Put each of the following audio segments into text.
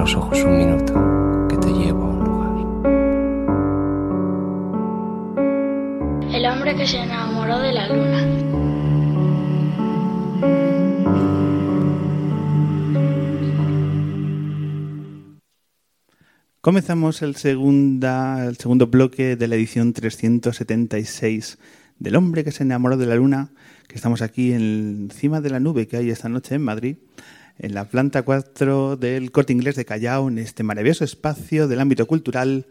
los ojos un minuto, que te llevo a un lugar. El hombre que se enamoró de la luna. Comenzamos el, segunda, el segundo bloque de la edición 376 del hombre que se enamoró de la luna, que estamos aquí encima de la nube que hay esta noche en Madrid, en la planta 4 del Corte Inglés de Callao, en este maravilloso espacio del ámbito cultural.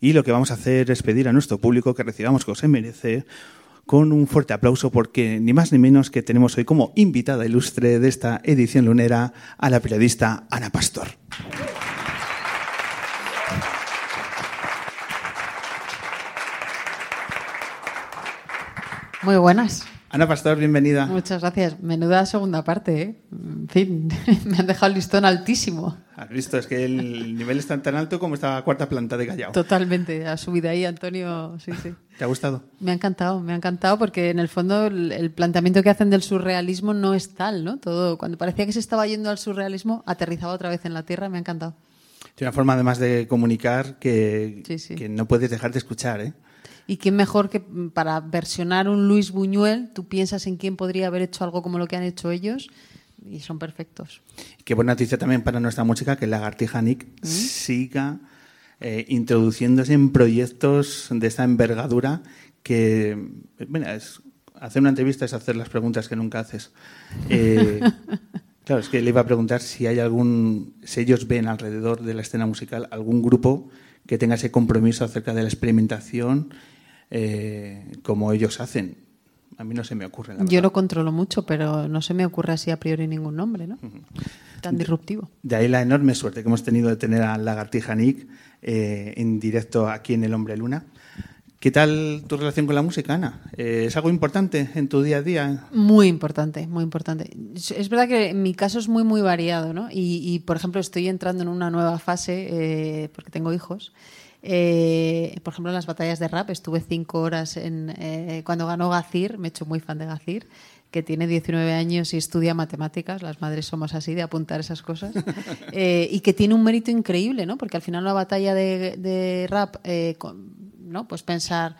Y lo que vamos a hacer es pedir a nuestro público que recibamos como se merece con un fuerte aplauso porque ni más ni menos que tenemos hoy como invitada ilustre de esta edición lunera a la periodista Ana Pastor. Muy buenas. Ana Pastor, bienvenida. Muchas gracias. Menuda segunda parte, ¿eh? En fin, me han dejado el listón altísimo. Has visto, es que el nivel es tan, tan alto como esta cuarta planta de Callao. Totalmente, ha subido ahí Antonio, sí, sí. ¿Te ha gustado? Me ha encantado, me ha encantado porque en el fondo el, planteamiento que hacen del surrealismo no es tal, ¿no? Todo, cuando parecía que se estaba yendo al surrealismo, aterrizaba otra vez en la Tierra, me ha encantado. Tiene una forma además de comunicar que, que no puedes dejar de escuchar, ¿eh? Y quién mejor que para versionar un Luis Buñuel, tú piensas en quién podría haber hecho algo como lo que han hecho ellos y son perfectos. Qué buena noticia también para nuestra música que Lagartija Nick ¿Mm? siga eh, introduciéndose en proyectos de esta envergadura que, bueno, es, hacer una entrevista es hacer las preguntas que nunca haces. Eh, claro, es que le iba a preguntar si hay algún, si ellos ven alrededor de la escena musical algún grupo que tenga ese compromiso acerca de la experimentación eh, como ellos hacen. A mí no se me ocurre. Yo lo controlo mucho, pero no se me ocurre así a priori ningún nombre, ¿no? Tan disruptivo. De ahí la enorme suerte que hemos tenido de tener a Lagartija Nick eh, en directo aquí en El Hombre Luna. ¿Qué tal tu relación con la música, Ana? Eh, ¿Es algo importante en tu día a día? Muy importante, muy importante. Es verdad que en mi caso es muy, muy variado, ¿no? Y, por ejemplo, estoy entrando en una nueva fase, porque tengo hijos, eh, por ejemplo, en las batallas de rap estuve cinco horas en, eh, cuando ganó Gacir, me he hecho muy fan de Gacir, que tiene 19 años y estudia matemáticas, las madres somos así de apuntar esas cosas, eh, y que tiene un mérito increíble, ¿no? Porque al final una batalla de, rap, ¿no? Pues pensar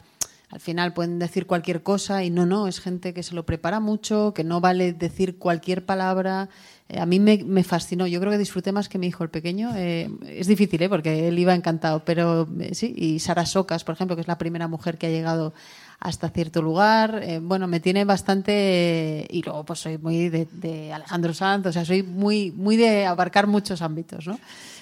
al final pueden decir cualquier cosa y no, no, es gente que se lo prepara mucho, que no vale decir cualquier palabra, eh, a mí me, fascinó. Yo creo que disfruté más que mi hijo el pequeño. Eh, es difícil, ¿eh? porque él iba encantado, pero sí. Y Sara Socas, por ejemplo, que es la primera mujer que ha llegado hasta cierto lugar. bueno, me tiene bastante. Y luego, pues soy muy de, Alejandro Sanz, o sea, soy muy, muy de abarcar muchos ámbitos, ¿no?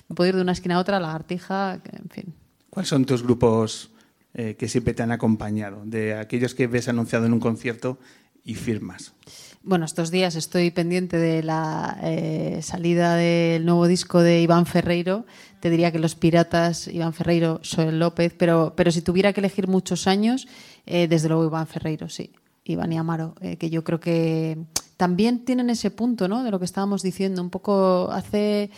Me puedo ir de una esquina a otra, la lagartija, en fin. ¿Cuáles son tus grupos que siempre te han acompañado? De aquellos que ves anunciado en un concierto y firmas. Bueno, estos días estoy pendiente de la eh, salida del nuevo disco de Iván Ferreiro. Te diría que Los Piratas, Iván Ferreiro, Soel López, pero, pero si tuviera que elegir muchos años, eh, desde luego Iván Ferreiro, sí. Iván y Amaro, eh, que yo creo que también tienen ese punto, ¿no? De lo que estábamos diciendo. Un poco hace,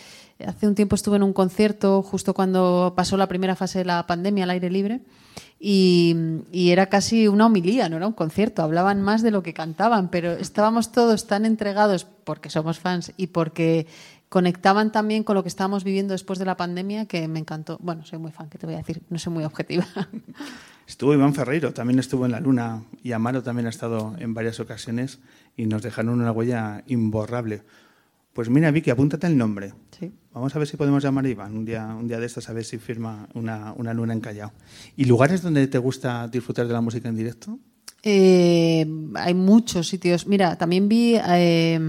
hace un tiempo estuve en un concierto justo cuando pasó la primera fase de la pandemia al aire libre y, era casi una homilía, no era un concierto, hablaban más de lo que cantaban, pero estábamos todos tan entregados porque somos fans y porque conectaban también con lo que estábamos viviendo después de la pandemia que me encantó. Bueno, soy muy fan, que te voy a decir, no soy muy objetiva. Estuvo Iván Ferreiro, también estuvo en La Luna y Amaro también ha estado en varias ocasiones y nos dejaron una huella imborrable. Pues mira, Vicky, apúntate el nombre. Vamos a ver si podemos llamar a Iván un día, un día de estos, a ver si firma una, una luna en Callao. ¿Y lugares donde te gusta disfrutar de la música en directo? Eh, hay muchos sitios. Mira, también vi eh,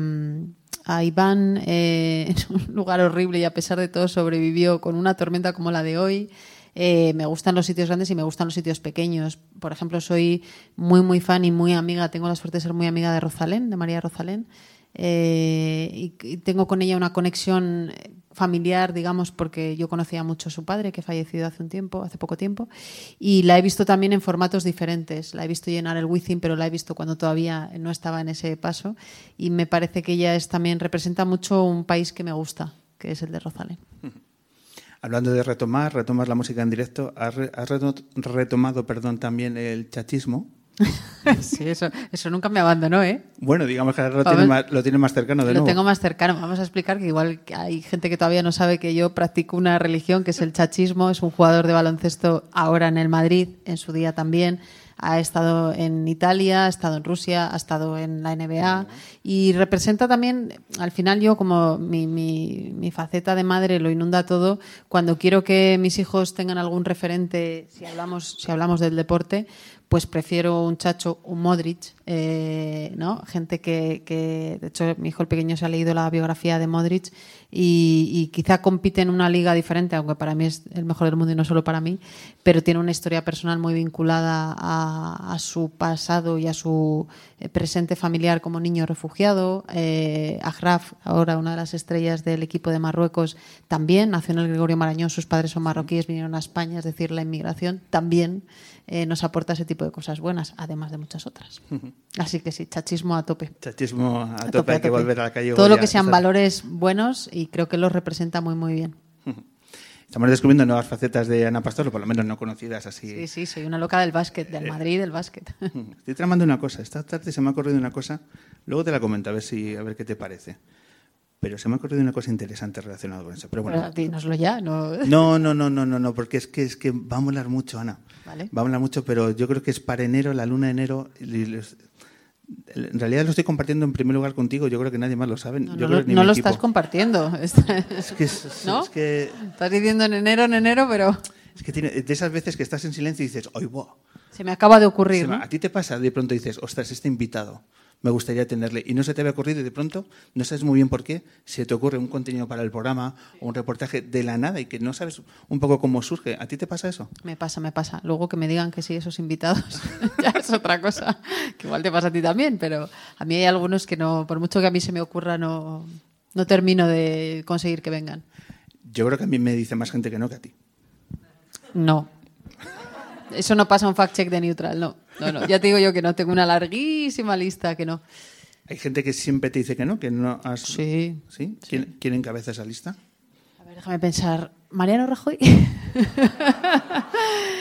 a Iván eh, en un lugar horrible y a pesar de todo sobrevivió con una tormenta como la de hoy. me gustan los sitios grandes y me gustan los sitios pequeños. Por ejemplo, soy muy, muy fan y muy amiga, tengo la suerte de ser muy amiga de Rosalén, de María Rosalén. Eh, y, tengo con ella una conexión familiar, digamos, porque yo conocía mucho a su padre, que fallecido hace un tiempo, hace poco tiempo, y la he visto también en formatos diferentes. La he visto llenar el Wizzing, pero la he visto cuando todavía no estaba en ese paso, y me parece que ella es también representa mucho un país que me gusta, que es el de Rosalén. Hablando de retomar, retomar la música en directo, has, retomado, perdón, también el chachismo. sí, eso, eso nunca me abandonó, ¿eh? Bueno, digamos que ahora lo tiene, más, lo tiene más cercano de Lo nuevo. tengo más cercano. Vamos a explicar que igual hay gente que todavía no sabe que yo practico una religión que es el chachismo. Es un jugador de baloncesto ahora en el Madrid, en su día también. Ha estado en Italia, ha estado en Rusia, ha estado en la NBA y representa también, al final yo como mi, mi, mi faceta de madre lo inunda todo, cuando quiero que mis hijos tengan algún referente, si hablamos, si hablamos del deporte, pues prefiero un Chacho, un Modric, eh, ¿no? Gente que, de hecho, mi hijo el pequeño se ha leído la biografía de Modric y, quizá compite en una liga diferente, aunque para mí es el mejor del mundo y no solo para mí, pero tiene una historia personal muy vinculada a, su pasado y a su eh, presente familiar como niño refugiado. Eh, Agraf, ahora una de las estrellas del equipo de Marruecos, también nació en el Gregorio Marañón, sus padres son marroquíes, vinieron a España, es decir, la inmigración también eh, nos aporta ese tipo de cosas buenas, además de muchas otras. Así que sí, chachismo a tope. Chachismo a, a tope, tope, hay que volver a la calle. Todo lo que sean valores buenos y creo que los representa muy, muy bien. Estamos descubriendo nuevas facetas de Ana Pastor, o por lo menos no conocidas así. Sí, sí, soy una loca del básquet, del Madrid del básquet. Estoy tramando una cosa. Esta tarde se me ha ocurrido una cosa. Luego te la comento a ver si a ver qué te parece. Pero se me ha ocurrido una cosa interesante relacionada con eso. Pero bueno. Dínoslo ya, ¿no? No, no, no, no, no, no, porque es que es que va a molar mucho, Ana. Vale. Va a molar mucho, pero yo creo que es para enero, la luna de enero. En realidad lo estoy compartiendo en primer lugar contigo. Yo creo que nadie más lo sabe. No, yo no, creo que no lo equipo. estás compartiendo. Es que, es, ¿No? es que Estás diciendo en enero, en enero, pero es que tiene de esas veces que estás en silencio y dices, "Oye, buah". se me acaba de ocurrir. A ti te pasa, de pronto dices, ostras, este invitado, me gustaría tenerle. Y no se te había ocurrido y de pronto no sabes muy bien por qué, se te ocurre un contenido para el programa o un reportaje de la nada y que no sabes un poco cómo surge. ¿A ti te pasa eso? Me pasa, me pasa. Luego que me digan que sí, esos invitados, ya es otra cosa. Que igual te pasa a ti también, pero a mí hay algunos que no, por mucho que a mí se me ocurra, no, no termino de conseguir que vengan. Yo creo que a mí me dice más gente que no que a ti. No. Eso no pasa un fact check de neutral, no. No, no. Ya te digo yo que no, tengo una larguísima lista que no. Hay gente que siempre te dice que no, que no has... Sí. ¿Sí? ¿Quién, quién encabeza esa lista? A ver, déjame pensar. ¿Mariano Rajoy?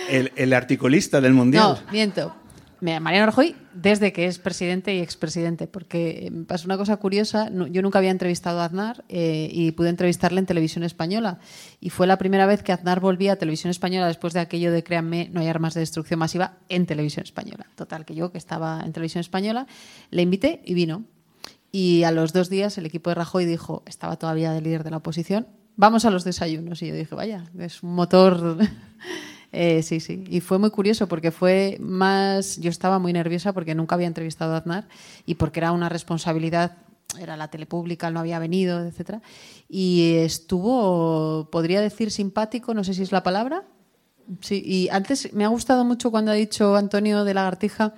El, el articulista del Mundial. No, miento. Mariano Rajoy, desde que es presidente y expresidente, porque me pasa una cosa curiosa. Yo nunca había entrevistado a Aznar eh, y pude entrevistarle en televisión española. Y fue la primera vez que Aznar volvía a televisión española después de aquello de créanme, no hay armas de destrucción masiva en televisión española. Total, que yo, que estaba en televisión española, le invité y vino. Y a los dos días el equipo de Rajoy dijo, estaba todavía de líder de la oposición, vamos a los desayunos. Y yo dije, vaya, es un motor. Eh, sí, sí. Y fue muy curioso porque fue más. Yo estaba muy nerviosa porque nunca había entrevistado a Aznar y porque era una responsabilidad. Era la tele pública, él no había venido, etcétera. Y estuvo, podría decir, simpático, no sé si es la palabra. Sí, y antes me ha gustado mucho cuando ha dicho Antonio de Lagartija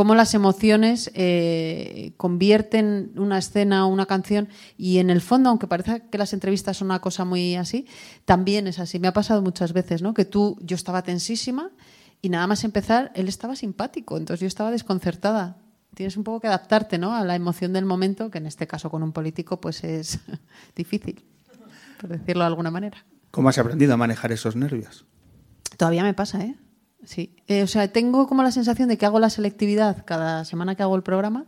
cómo las emociones eh, convierten una escena o una canción y en el fondo, aunque parezca que las entrevistas son una cosa muy así, también es así. Me ha pasado muchas veces, ¿no? Que tú, yo estaba tensísima y nada más empezar, él estaba simpático, entonces yo estaba desconcertada. Tienes un poco que adaptarte, ¿no? A la emoción del momento, que en este caso con un político pues es difícil, por decirlo de alguna manera. ¿Cómo has aprendido a manejar esos nervios? Todavía me pasa, ¿eh? Sí. Eh, o sea, tengo como la sensación de que hago la selectividad cada semana que hago el programa.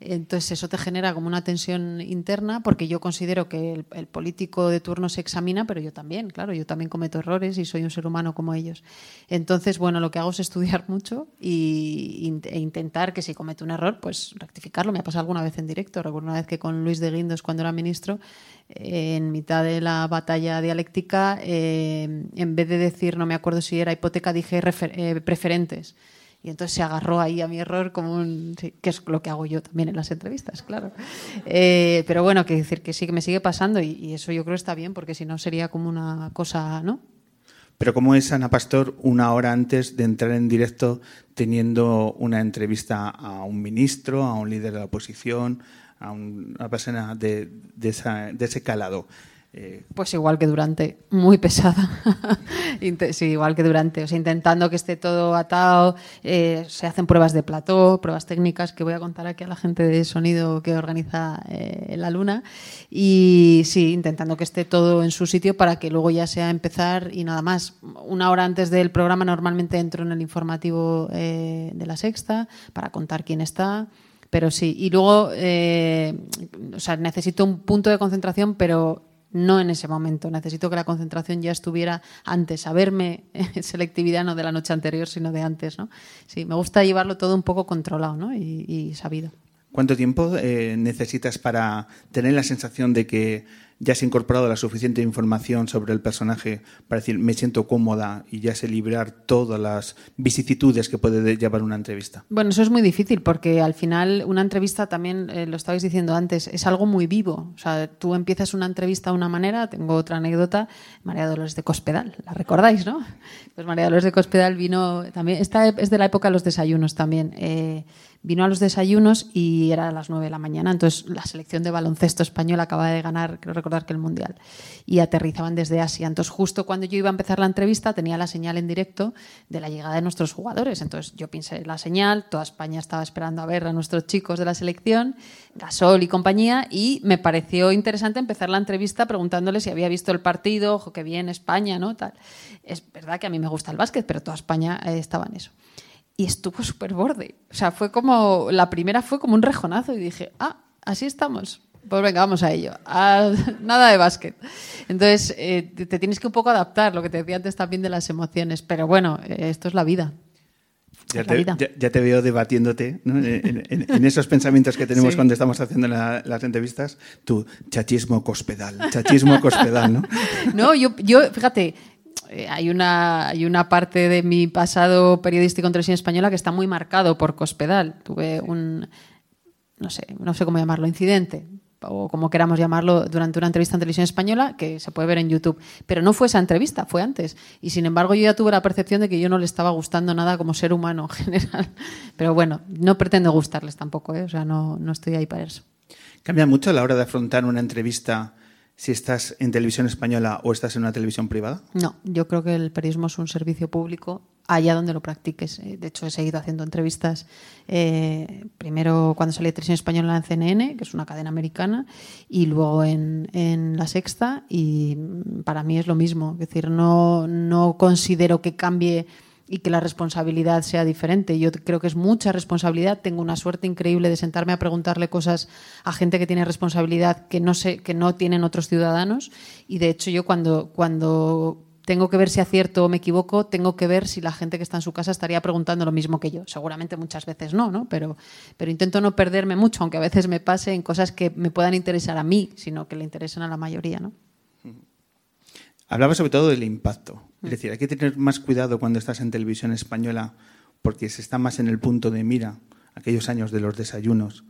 Entonces eso te genera como una tensión interna porque yo considero que el, político de turno se examina, pero yo también, claro, yo también cometo errores y soy un ser humano como ellos. Entonces, bueno, lo que hago es estudiar mucho y, e intentar que si cometo un error, pues rectificarlo. Me ha pasado alguna vez en directo. Recuerdo una vez que con Luis de Guindos, cuando era ministro, en mitad de la batalla dialéctica, eh, en vez de decir, no me acuerdo si era hipoteca, dije eh, preferentes. Y entonces se agarró ahí a mi error como un... que es lo que hago yo también en las entrevistas, claro. Eh, pero bueno, que decir que sí que me sigue pasando y, eso yo creo está bien porque si no sería como una cosa, ¿no? Pero ¿cómo es Ana Pastor una hora antes de entrar en directo teniendo una entrevista a un ministro, a un líder de la oposición, a un- una persona de, de ese calado? Pues igual que durante, muy pesada. Sí, igual que durante. O sea, intentando que esté todo atado. eh, se hacen pruebas de plató, pruebas técnicas que voy a contar aquí a la gente de sonido que organiza eh, la luna. Y sí, intentando que esté todo en su sitio para que luego ya sea empezar y nada más. Una hora antes del programa normalmente entro en el informativo eh, de la sexta para contar quién está. Pero sí, y luego, o sea, necesito un punto de concentración, pero no en ese momento. Necesito que la concentración ya estuviera antes, saberme selectividad no de la noche anterior, sino de antes, ¿no? Sí, me gusta llevarlo todo un poco controlado, ¿no? Y, y sabido. ¿Cuánto tiempo eh, necesitas para tener la sensación de que ya has incorporado la suficiente información sobre el personaje para decir me siento cómoda y ya sé librar todas las vicisitudes que puede de- llevar una entrevista? Bueno, eso es muy difícil porque al final una entrevista también, eh, lo estabais diciendo antes, es algo muy vivo. O sea, tú empiezas una entrevista de una manera, tengo otra anécdota, María Dolores de Cospedal, la recordáis, ¿no? Pues María Dolores de Cospedal vino también, esta es de la época de los desayunos también. eh, vino a los desayunos y era a las 9 de la mañana. Entonces, la selección de baloncesto español acaba de ganar, creo recordar que el Mundial. Y aterrizaban desde Asia. Entonces, justo cuando yo iba a empezar la entrevista, tenía la señal en directo de la llegada de nuestros jugadores. Entonces, yo pensé la señal, toda España estaba esperando a ver a nuestros chicos de la selección, Gasol y compañía, y me pareció interesante empezar la entrevista preguntándoles si había visto el partido, ojo, que bien España, ¿no? Tal. Es verdad que a mí me gusta el básquet, pero toda España eh, estaba en eso y estuvo súper borde. O sea, fue como, la primera fue como un rejonazo y dije, ah, así estamos. Pues venga, vamos a ello. Nada de básquet. Entonces, eh, te, tienes que un poco adaptar, lo que te decía antes también de las emociones. Pero bueno, eh, esto es la vida. Ya te, vida. ya- ya te veo debatiéndote ¿no? en, en- en esos pensamientos que tenemos Sí. cuando estamos haciendo la- las entrevistas. Tu chachismo cospedal, chachismo cospedal, ¿no? No, yo, yo fíjate, eh, hay una, hay una parte de mi pasado periodístico en televisión española que está muy marcado por Cospedal. Tuve un, no sé, no sé cómo llamarlo, incidente o como queramos llamarlo, durante una entrevista en televisión española que se puede ver en YouTube. Pero no fue esa entrevista, fue antes. Y sin embargo yo ya tuve la percepción de que yo no le estaba gustando nada como ser humano en general. Pero bueno, no pretendo gustarles tampoco, ¿eh? o sea, no, no estoy ahí para eso. ¿Cambia mucho a la hora de afrontar una entrevista si estás en televisión española o estás en una televisión privada? No, yo creo que el periodismo es un servicio público allá donde lo practiques. Eh, De hecho, he seguido haciendo entrevistas eh, primero cuando salí de televisión española en CNN, que es una cadena americana, y luego en, en La Sexta, y mm, para mí es lo mismo. Es decir, no, no considero que cambie y que la responsabilidad sea diferente. Yo creo que es mucha responsabilidad. Tengo una suerte increíble de sentarme a preguntarle cosas a gente que tiene responsabilidad que no sé, que no tienen otros ciudadanos. Y de hecho, yo cuando, cuando tengo que ver si acierto o me equivoco, tengo que ver si la gente que está en su casa estaría preguntando lo mismo que yo. Seguramente muchas veces no, ¿no? Pero, pero intento no perderme mucho, aunque a veces me pase en cosas que me puedan interesar a mí, sino que le interesen a la mayoría, ¿no? Hablaba sobre todo del impacto. Es decir, hay que tener más cuidado cuando estás en televisión española porque se está más en el punto de mira, aquellos años de los desayunos.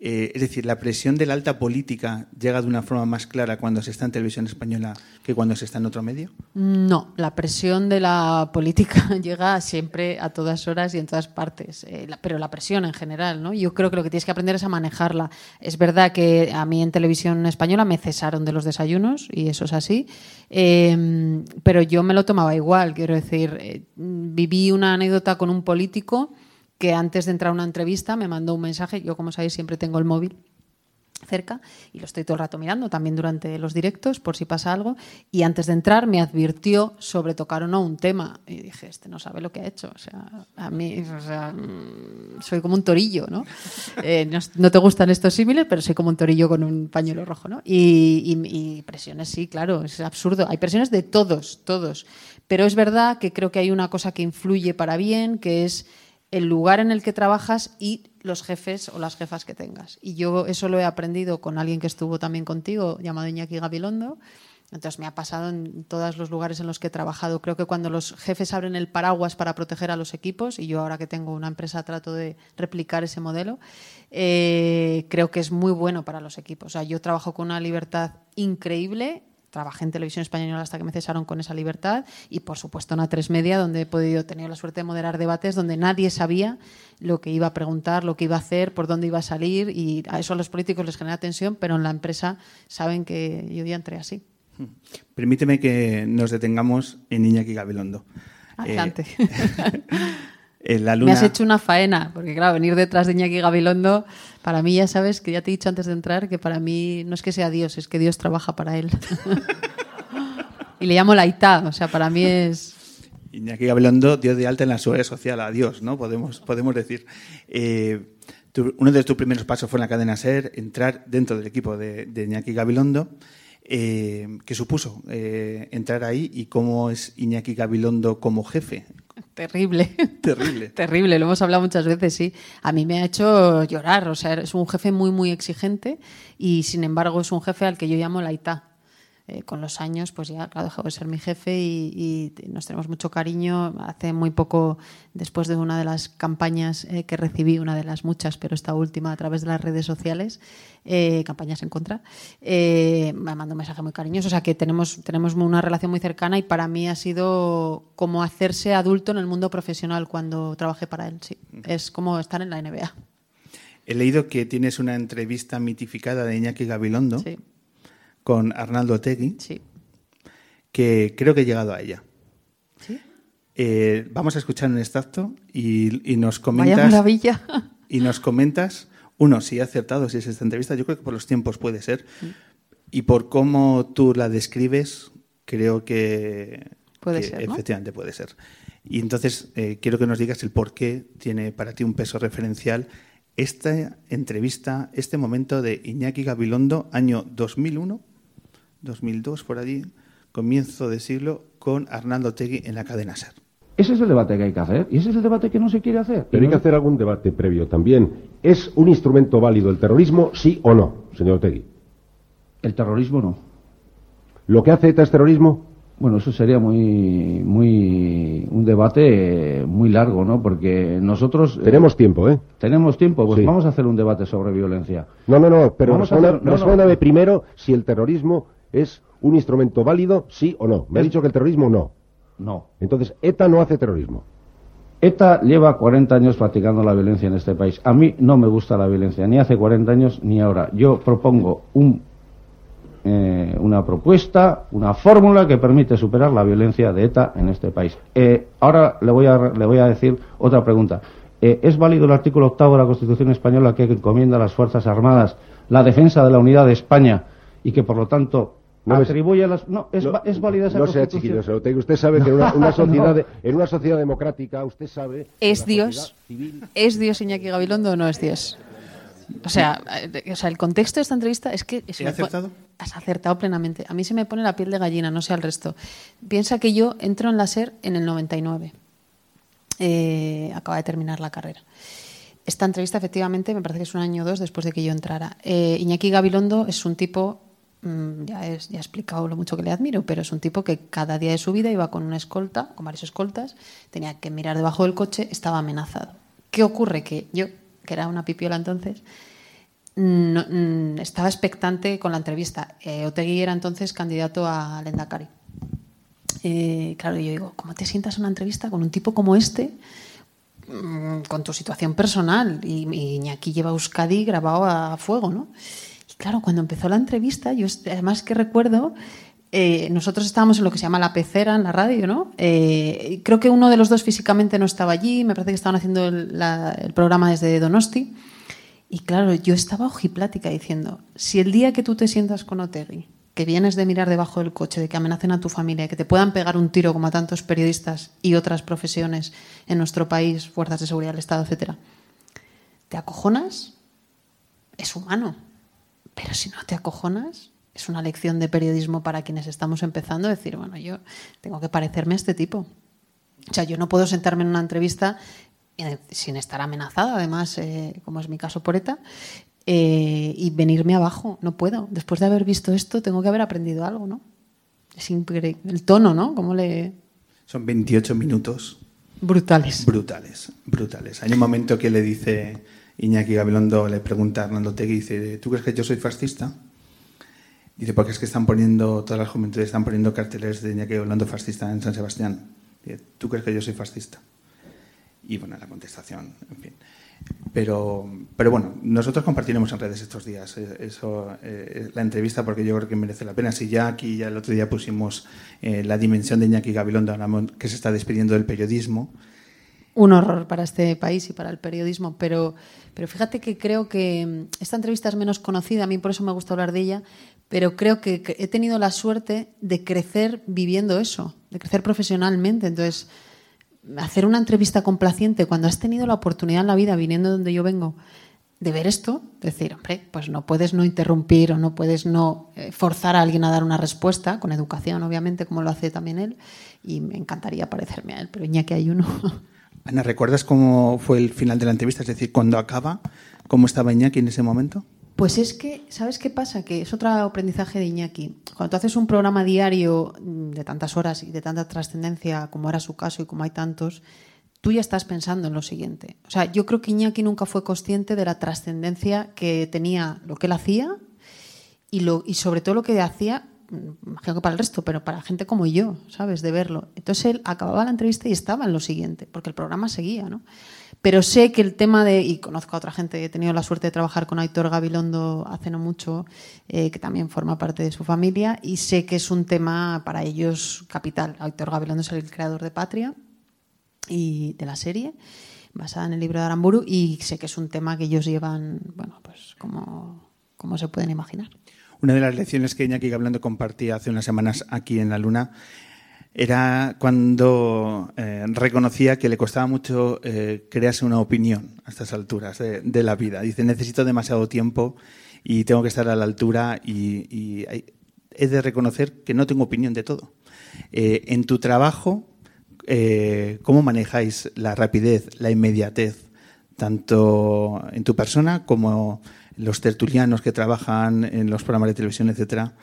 Eh, es decir, la presión de la alta política llega de una forma más clara cuando se está en televisión española que cuando se está en otro medio. No, la presión de la política llega siempre a todas horas y en todas partes, eh, pero la presión en general, ¿no? Yo creo que lo que tienes que aprender es a manejarla. Es verdad que a mí en televisión española me cesaron de los desayunos y eso es así, eh, pero yo me lo tomaba igual. Quiero decir, eh, viví una anécdota con un político que antes de entrar a una entrevista me mandó un mensaje. Yo, como sabéis, siempre tengo el móvil cerca y lo estoy todo el rato mirando, también durante los directos, por si pasa algo. Y antes de entrar me advirtió sobre tocar o no un tema. Y dije, este no sabe lo que ha hecho. O sea, a mí, o sea, mm, soy como un torillo, ¿no? Eh, no, no te gustan estos símiles, pero soy como un torillo con un pañuelo rojo, ¿no? Y, y- y presiones, sí, claro, es absurdo. Hay presiones de todos, todos. Pero es verdad que creo que hay una cosa que influye para bien, que es el lugar en el que trabajas y los jefes o las jefas que tengas. Y yo eso lo he aprendido con alguien que estuvo también contigo, llamado Iñaki Gabilondo. Entonces me ha pasado en todos los lugares en los que he trabajado. Creo que cuando los jefes abren el paraguas para proteger a los equipos, y yo ahora que tengo una empresa trato de replicar ese modelo, eh, creo que es muy bueno para los equipos. O sea, yo trabajo con una libertad increíble trabajé en televisión española hasta que me cesaron con esa libertad y por supuesto en A3 Media donde he podido tener la suerte de moderar debates donde nadie sabía lo que iba a preguntar, lo que iba a hacer, por dónde iba a salir y a eso a los políticos les genera tensión, pero en la empresa saben que yo ya entré así. Permíteme que nos detengamos en Iñaki Gabilondo. Adelante. Eh, la Me luna... has hecho una faena, porque claro, venir detrás de Iñaki Gabilondo, para mí ya sabes que ya te he dicho antes de entrar que para mí no es que sea Dios, es que Dios trabaja para él. y le llamo Laitá, o sea, para mí es... Iñaki Gabilondo dio de alta en la seguridad social a Dios, ¿no? Podemos, podemos decir. Eh, tu- uno de tus primeros pasos fue en la cadena SER, entrar dentro del equipo de, de Iñaki Gabilondo. Eh, ¿Qué supuso eh, entrar ahí y cómo es Iñaki Gabilondo como jefe? Terrible. Terrible. Terrible, lo hemos hablado muchas veces, sí. A mí me ha hecho llorar, o sea, es un jefe muy, muy exigente y sin embargo es un jefe al que yo llamo Laitá. Eh, con los años, pues ya, claro, dejó de ser mi jefe y, y nos tenemos mucho cariño. Hace muy poco, después de una de las campañas eh, que recibí, una de las muchas, pero esta última a través de las redes sociales, eh, campañas en contra, me mandó un mensaje muy cariñoso. O sea que tenemos, tenemos una relación muy cercana y para mí ha sido como hacerse adulto en el mundo profesional cuando trabajé para él. Sí. Es como estar en la NBA. He leído que tienes una entrevista mitificada de Iñaki Gabilondo Sí, con Arnaldo Otegui, sí. que creo que he llegado a ella. ¿Sí? Eh, vamos a escuchar un extracto y, y nos Vaya comentas. maravilla. Y nos comentas, uno, si he acertado, si es esta entrevista, yo creo que por los tiempos puede ser. Y por cómo tú la describes, creo que. Puede que ser, ¿no? Efectivamente, puede ser. Y entonces eh, quiero que nos digas el por qué tiene para ti un peso referencial esta entrevista, este momento de Iñaki Gabilondo, año 2001, 2002, por allí, comienzo de siglo, con Arnaldo Tegui en la cadena SER. Ese es el debate que hay que hacer y ese es el debate que no se quiere hacer. Pero hay que no- hacer algún debate previo también. ¿Es un instrumento válido el terrorismo, sí o no, señor Tegui? El terrorismo no. ¿Lo que hace ETA es terrorismo? Bueno, eso sería muy, muy, un debate muy largo, ¿no? Porque nosotros eh, Tenemos tiempo, ¿eh? tenemos tiempo, pues Sí. vamos a hacer un debate sobre violencia. No, no, no, pero Vamos a responda- hacer- no, no. respóndame primero si el terrorismo es un instrumento válido, sí o no. Me ha dicho que el terrorismo no. No. Entonces, ETA no hace terrorismo. ETA lleva 40 años practicando la violencia en este país. A mí no me gusta la violencia, ni hace 40 años ni ahora. Yo propongo un, eh, una propuesta, una fórmula que permite superar la violencia de ETA en este país. Eh, ahora le voy, a, le voy a decir otra pregunta. Eh, ¿Es válido el artículo octavo de la Constitución española que encomienda a las Fuerzas Armadas la defensa de la unidad de España y que por lo tanto No atribuye a las... No, es, No- va- es válida esa No sea. Usted sabe que en una, una sociedad, de- en una sociedad democrática, usted sabe... ¿Es Dios? civil- ¿Es Dios Iñaki Gabilondo o no es Dios? O sea, eh, o sea, el contexto de esta entrevista es que... se ¿He me pone- acertado? Has acertado plenamente. A mí se me pone la piel de gallina, no sé al resto. Piensa que yo entro en la SER en el 99. Eh, acaba de terminar la carrera. Esta entrevista, efectivamente, me parece que es un año o dos después de que yo entrara. Eh, Iñaki Gabilondo es un tipo, ya, es- ya he explicado lo mucho que le admiro, pero es un tipo que cada día de su vida iba con una escolta, con varios escoltas, tenía que mirar debajo del coche, estaba amenazado. ¿Qué ocurre? Que yo, que era una pipiola entonces, no- mm, estaba expectante con la entrevista. Eh, Otegui era entonces candidato a Lendakari. Eh, claro, yo digo, ¿cómo te sientas en una entrevista con un tipo como este? mm, con tu situación personal y Iñaki lleva Euskadi grabado a fuego, ¿no? Claro, cuando empezó la entrevista, yo además que recuerdo, eh, nosotros estábamos en lo que se llama la pecera en la radio, ¿no? Eh, creo que uno de los dos físicamente no estaba allí, me parece que estaban haciendo el, programa desde Donosti. Y claro, yo estaba ojiplática diciendo, si el día que tú te sientas con Otegui, que vienes de mirar debajo del coche, de que amenacen a tu familia, que te puedan pegar un tiro como a tantos periodistas y otras profesiones en nuestro país, fuerzas de seguridad del Estado, etcétera, ¿te acojonas? Es humano. Pero si no te acojonas, es una lección de periodismo para quienes estamos empezando a decir, bueno, yo tengo que parecerme a este tipo. O sea, yo no puedo sentarme en una entrevista eh, sin estar amenazada, además, eh, como es mi caso por ETA, eh, y venirme abajo. No puedo. Después de haber visto esto, tengo que haber aprendido algo, ¿no? Es increíble. El tono, ¿no? Le... Son 28 minutos Brutales. brutales, brutales. Hay un momento que le dice Iñaki Gabilondo, le pregunta a Hernando Tegui, dice, ¿tú crees que yo soy fascista? Dice, porque es que están poniendo, todas las juventudes están poniendo carteles de Iñaki hablando fascista en San Sebastián. Dice, ¿Tú crees que yo soy fascista? Y bueno, la contestación, en fin. Pero, pero bueno, nosotros compartiremos en redes estos días eh, eso, eh, la entrevista porque yo creo que merece la pena. Si ya aquí, ya el otro día pusimos eh, la dimensión de Iñaki Gabilondo, que se está despidiendo del periodismo. Un horror para este país y para el periodismo, pero, pero fíjate que creo que mm, esta entrevista es menos conocida, a mí por eso me gusta hablar de ella, pero creo que he tenido la suerte de crecer viviendo eso, de crecer profesionalmente. Entonces, hacer una entrevista complaciente cuando has tenido la oportunidad en la vida, viniendo donde yo vengo, de ver esto, decir, hombre, pues no puedes no interrumpir o no puedes no eh, forzar a alguien a dar una respuesta, con educación, obviamente, como lo hace también él, y me encantaría parecerme a él, pero que hay uno. Ana, ¿recuerdas cómo fue el final de la entrevista? Es decir, cuando acaba, ¿cómo estaba Iñaki en ese momento? Pues es que, ¿sabes qué pasa? Que es otro aprendizaje de Iñaki. Cuando haces un programa diario de tantas horas y de tanta trascendencia como era su caso y como hay tantos, tú ya estás pensando en lo siguiente. O sea, yo creo que Iñaki nunca fue consciente de la trascendencia que tenía lo que él hacía y, lo, y sobre todo lo que hacía, imagino que para el resto, pero para gente como yo, ¿sabes? De verlo. Entonces él acababa la entrevista y estaba en lo siguiente, porque el programa seguía, ¿no? Pero sé que el tema de, y conozco a otra gente, he tenido la suerte de trabajar con Aitor Gabilondo hace no mucho, eh, que también forma parte de su familia, y sé que es un tema para ellos capital. Aitor Gabilondo es el creador de Patria y de la serie, basada en el libro de Aramburu, y sé que es un tema que ellos llevan, bueno, pues como, como se pueden imaginar. Una de las lecciones que Iñaki Gabilondo compartía hace unas semanas aquí en La Luna era cuando eh, reconocía que le costaba mucho eh, crearse una opinión a estas alturas de, la vida. Dice, necesito demasiado tiempo y tengo que estar a la altura y, he de reconocer que no tengo opinión de todo. Eh, en tu trabajo, ¿cómo manejáis la rapidez, la inmediatez, tanto en tu persona como los tertulianos que trabajan en los programas de televisión, etcétera?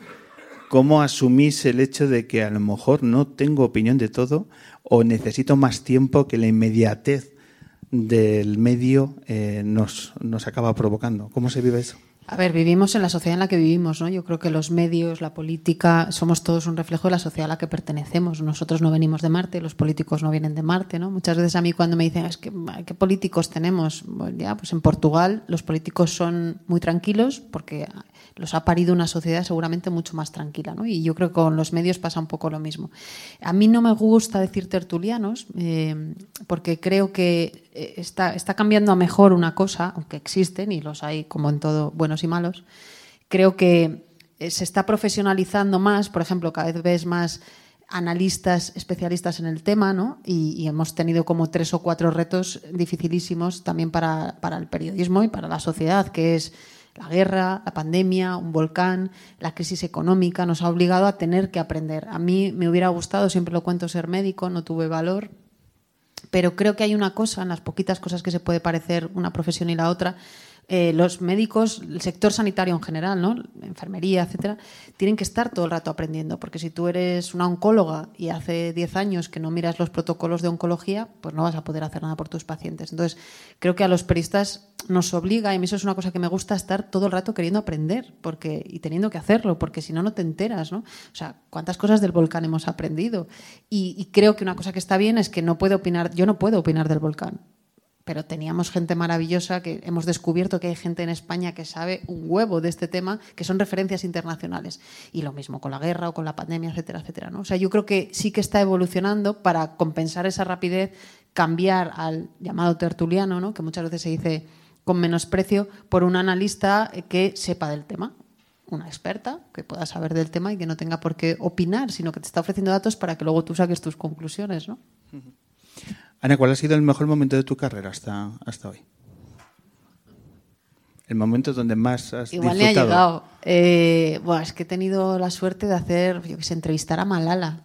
¿Cómo asumís el hecho de que a lo mejor no tengo opinión de todo o necesito más tiempo que la inmediatez del medio eh, nos, nos acaba provocando? ¿Cómo se vive eso? A ver, vivimos en la sociedad en la que vivimos, ¿no? Yo creo que los medios, la política, somos todos un reflejo de la sociedad a la que pertenecemos. Nosotros no venimos de Marte, los políticos no vienen de Marte, ¿no? Muchas veces a mí cuando me dicen, es que, ¿qué políticos tenemos? Bueno, ya, pues en Portugal los políticos son muy tranquilos porque los ha parido una sociedad seguramente mucho más tranquila. ¿no? Y yo creo que con los medios pasa un poco lo mismo. A mí no me gusta decir tertulianos eh, porque creo que eh, está, está cambiando a mejor una cosa, aunque existen y los hay como en todo, buenos y malos. Creo que eh, se está profesionalizando más, por ejemplo, cada vez ves más analistas especialistas en el tema, ¿no? Y, hemos tenido como tres o cuatro retos dificilísimos también para, para el periodismo y para la sociedad, que es la guerra, la pandemia, un volcán, la crisis económica nos ha obligado a tener que aprender. A mí me hubiera gustado, siempre lo cuento, ser médico, no tuve valor, pero creo que hay una cosa, en las poquitas cosas que se puede parecer una profesión y la otra, eh, los médicos, el sector sanitario en general, ¿no? enfermería, etcétera, tienen que estar todo el rato aprendiendo, porque si tú eres una oncóloga y hace 10 años que no miras los protocolos de oncología, pues no vas a poder hacer nada por tus pacientes. Entonces, creo que a los periodistas nos obliga, y a mí eso es una cosa que me gusta, estar todo el rato queriendo aprender porque, y teniendo que hacerlo, porque si no, no te enteras. ¿no? O sea, ¿cuántas cosas del volcán hemos aprendido? Y, y creo que una cosa que está bien es que no puedo opinar, yo no puedo opinar del volcán pero teníamos gente maravillosa que hemos descubierto que hay gente en España que sabe un huevo de este tema, que son referencias internacionales. Y lo mismo con la guerra o con la pandemia, etcétera, etcétera. ¿no? O sea, yo creo que sí que está evolucionando para compensar esa rapidez, cambiar al llamado tertuliano, ¿no? que muchas veces se dice con menosprecio, por un analista que sepa del tema una experta que pueda saber del tema y que no tenga por qué opinar, sino que te está ofreciendo datos para que luego tú saques tus conclusiones, ¿no? Ana, ¿cuál ha sido el mejor momento de tu carrera hasta, hasta hoy? El momento donde más has Igual le ha llegado. Eh, bueno, es que he tenido la suerte de hacer, yo que sé, entrevistar a Malala,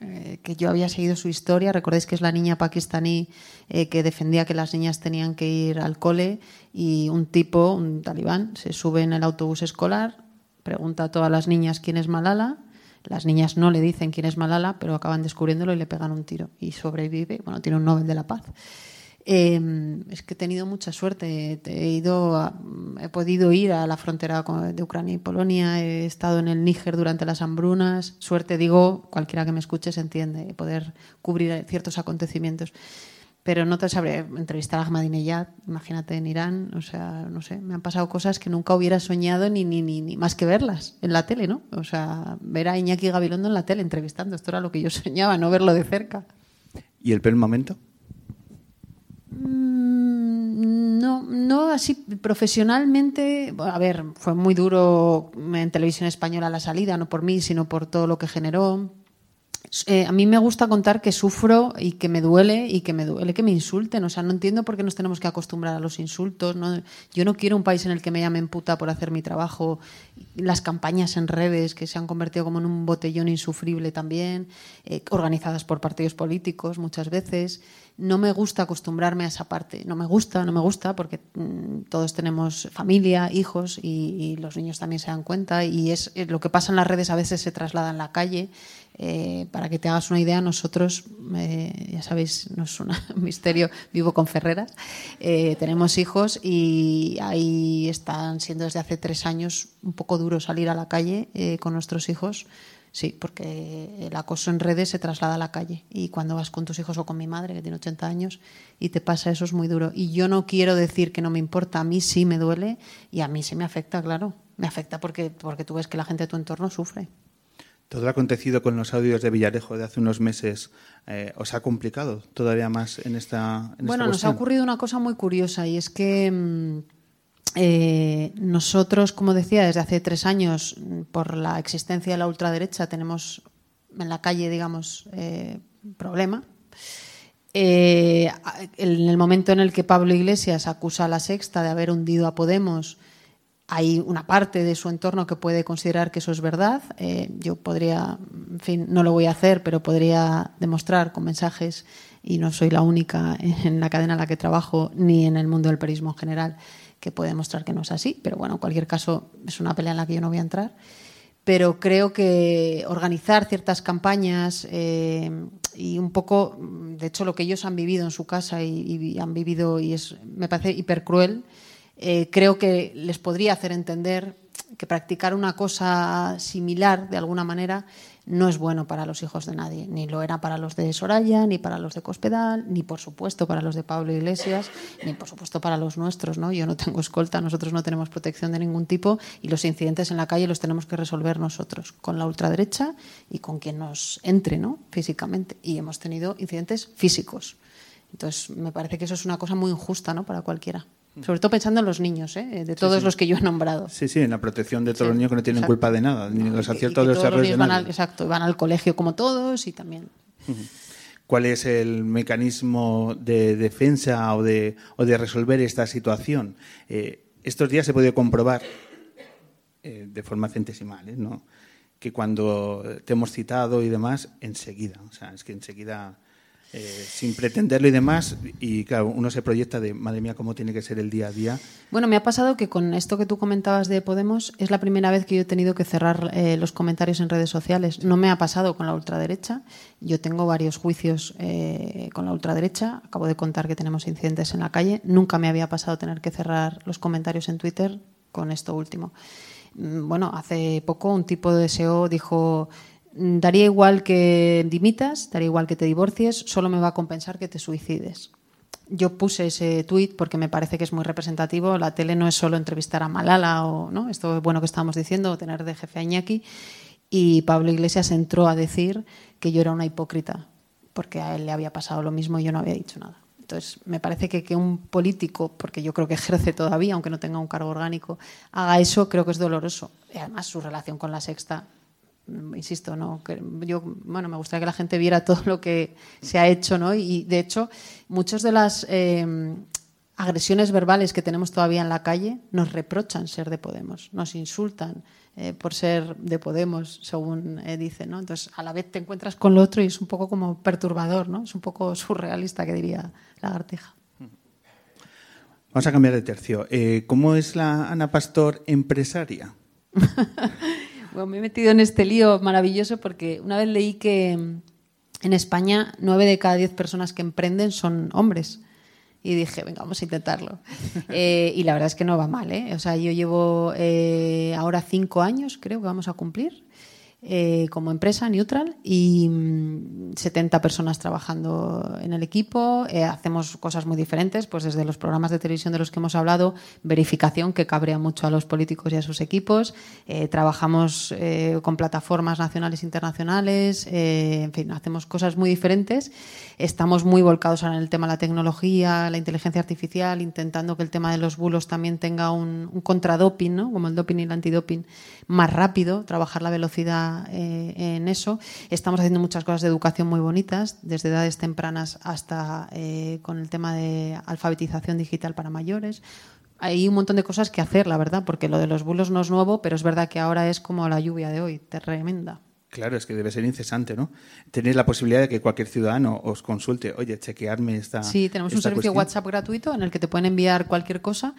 eh, que yo había seguido su historia. Recordéis que es la niña pakistaní eh, que defendía que las niñas tenían que ir al cole y un tipo, un talibán, se sube en el autobús escolar, pregunta a todas las niñas quién es Malala las niñas no le dicen quién es Malala, pero acaban descubriéndolo y le pegan un tiro. Y sobrevive, bueno, tiene un Nobel de la Paz. Eh, es que he tenido mucha suerte. He ido, he podido ir a la frontera de Ucrania y Polonia. He estado en el Níger durante las hambrunas. Suerte, digo, cualquiera que me escuche se entiende, poder cubrir ciertos acontecimientos. Pero no te sabré entrevistar a Ahmadinejad, imagínate en Irán, o sea, no sé, me han pasado cosas que nunca hubiera soñado ni, ni, ni, ni más que verlas en la tele, ¿no? O sea, ver a Iñaki Gabilondo en la tele entrevistando, esto era lo que yo soñaba, no verlo de cerca. ¿Y el peor momento? Mm, No, no así profesionalmente. bueno, A ver, fue muy duro en televisión española la salida, no por mí, sino por todo lo que generó. Eh, a mí me gusta contar que sufro y que me duele y que me duele que me insulten. O sea, no entiendo por qué nos tenemos que acostumbrar a los insultos. Yo no quiero un país en el que me llamen puta por hacer mi trabajo. Las campañas en redes que se han convertido como en un botellón insufrible también, eh, organizadas por partidos políticos muchas veces. No me gusta acostumbrarme a esa parte. No me gusta, no me gusta porque mm, todos tenemos familia, hijos y, los niños también se dan cuenta. Y es eh, lo que pasa en las redes a veces se traslada en la calle. Eh, para que te hagas una idea, nosotros, eh, ya sabéis, no es un misterio, vivo con Ferreras, eh, tenemos hijos y ahí están siendo desde hace tres años un poco duro salir a la calle eh, con nuestros hijos. Sí, porque el acoso en redes se traslada a la calle y cuando vas con tus hijos o con mi madre, que tiene 80 años, y te pasa eso es muy duro. Y yo no quiero decir que no me importa, a mí sí me duele y a mí sí me afecta, claro. Me afecta porque, porque tú ves que la gente de tu entorno sufre. Todo lo acontecido con los audios de Villarejo de hace unos meses eh, os ha complicado todavía más en esta. en Bueno, esta nos ha ocurrido una cosa muy curiosa y es que mm, eh, nosotros, como decía, desde hace tres años, mm, por la existencia de la ultraderecha, tenemos en la calle, digamos, eh, problema. Eh, en el momento en el que Pablo Iglesias acusa a la Sexta de haber hundido a Podemos, hay una parte de su entorno que puede considerar que eso es verdad. Eh, yo podría, en fin, no lo voy a hacer, pero podría demostrar con mensajes, y no soy la única en la cadena en la que trabajo, ni en el mundo del periodismo en general, que puede demostrar que no es así. Pero bueno, en cualquier caso, es una pelea en la que yo no voy a entrar. Pero creo que organizar ciertas campañas eh, y un poco, de hecho, lo que ellos han vivido en su casa y, han vivido, y es, me parece hipercruel, eh, creo que les podría hacer entender que practicar una cosa similar, de alguna manera, no es bueno para los hijos de nadie. Ni lo era para los de Soraya, ni para los de Cospedal, ni por supuesto para los de Pablo Iglesias, ni por supuesto para los nuestros. ¿no? Yo no tengo escolta, nosotros no tenemos protección de ningún tipo y los incidentes en la calle los tenemos que resolver nosotros, con la ultraderecha y con quien nos entre ¿no? físicamente. Y hemos tenido incidentes físicos. Entonces, me parece que eso es una cosa muy injusta ¿no? para cualquiera. Sobre todo pensando en los niños, ¿eh? de todos sí. los que yo he nombrado. Sí, sí, en la protección de todos Sí, los niños que no tienen exacto. culpa de nada, ni los aciertos de los errores de nadie. al, exacto, van al colegio como todos y también. ¿Cuál es el mecanismo de defensa o de, o de resolver esta situación? Eh, estos días se puede comprobar eh, de forma centesimal, ¿eh? ¿no? que cuando te hemos citado y demás, enseguida, o sea, es que enseguida, eh, sin pretenderlo y demás, y claro, uno se proyecta de, madre mía, cómo tiene que ser el día a día. Bueno, me ha pasado que con esto que tú comentabas de Podemos es la primera vez que yo he tenido que cerrar eh, los comentarios en redes sociales. No me ha pasado con la ultraderecha. Yo tengo varios juicios eh, con la ultraderecha. Acabo de contar que tenemos incidentes en la calle. Nunca me había pasado tener que cerrar los comentarios en Twitter con esto último. Mm, Bueno, hace poco un tipo de SEO dijo "Mm, daría igual que dimitas, daría igual que te divorcies, solo me va a compensar que te suicides. Yo puse ese tuit porque me parece que es muy representativo. La tele no es solo entrevistar a Malala o ¿no? esto es bueno que estábamos diciendo, o tener de jefe a Iñaki. Y Pablo Iglesias entró a decir que yo era una hipócrita porque a él le había pasado lo mismo y yo no había dicho nada. Entonces, me parece que, que un político, porque yo creo que ejerce todavía, aunque no tenga un cargo orgánico, haga eso, creo que es doloroso. Y además, su relación con la sexta, mm, insisto, no que yo bueno me gustaría que la gente viera todo lo que se ha hecho no y de hecho muchas de las eh, agresiones verbales que tenemos todavía en la calle nos reprochan ser de Podemos nos insultan eh, por ser de Podemos según eh, dicen no entonces a la vez te encuentras con lo otro y es un poco como perturbador no es un poco surrealista que diría Lagartija. Vamos a cambiar de tercio. Eh, ¿Cómo es la Ana Pastor empresaria? Bueno, me he metido en este lío maravilloso porque una vez leí que mm, en España nueve de cada diez personas que emprenden son hombres. Y dije, venga, vamos a intentarlo. Eh, y la verdad es que no va mal, ¿eh? O sea, yo llevo eh, ahora cinco años, creo que vamos a cumplir, eh, como empresa neutral y mm, 70 personas trabajando en el equipo. Eh, hacemos cosas muy diferentes, pues desde los programas de televisión de los que hemos hablado, verificación que cabrea mucho a los políticos y a sus equipos. Eh, trabajamos con plataformas nacionales e internacionales, en fin, hacemos cosas muy diferentes. Estamos muy volcados ahora en el tema de la tecnología, la inteligencia artificial, intentando que el tema de los bulos también tenga un, un contradoping, ¿no? como el doping y el antidoping, más rápido, trabajar la velocidad eh, en eso. Estamos haciendo muchas cosas de educación muy bonitas, desde edades tempranas hasta eh, con el tema de alfabetización digital para mayores. Hay un montón de cosas que hacer, la verdad, porque lo de los bulos no es nuevo, pero es verdad que ahora es como la lluvia de hoy, tremenda. Claro, es que debe ser incesante, ¿no? Tener la posibilidad de que cualquier ciudadano os consulte, oye, chequearme esta. Sí, tenemos un servicio cuestión. WhatsApp gratuito en el que te pueden enviar cualquier cosa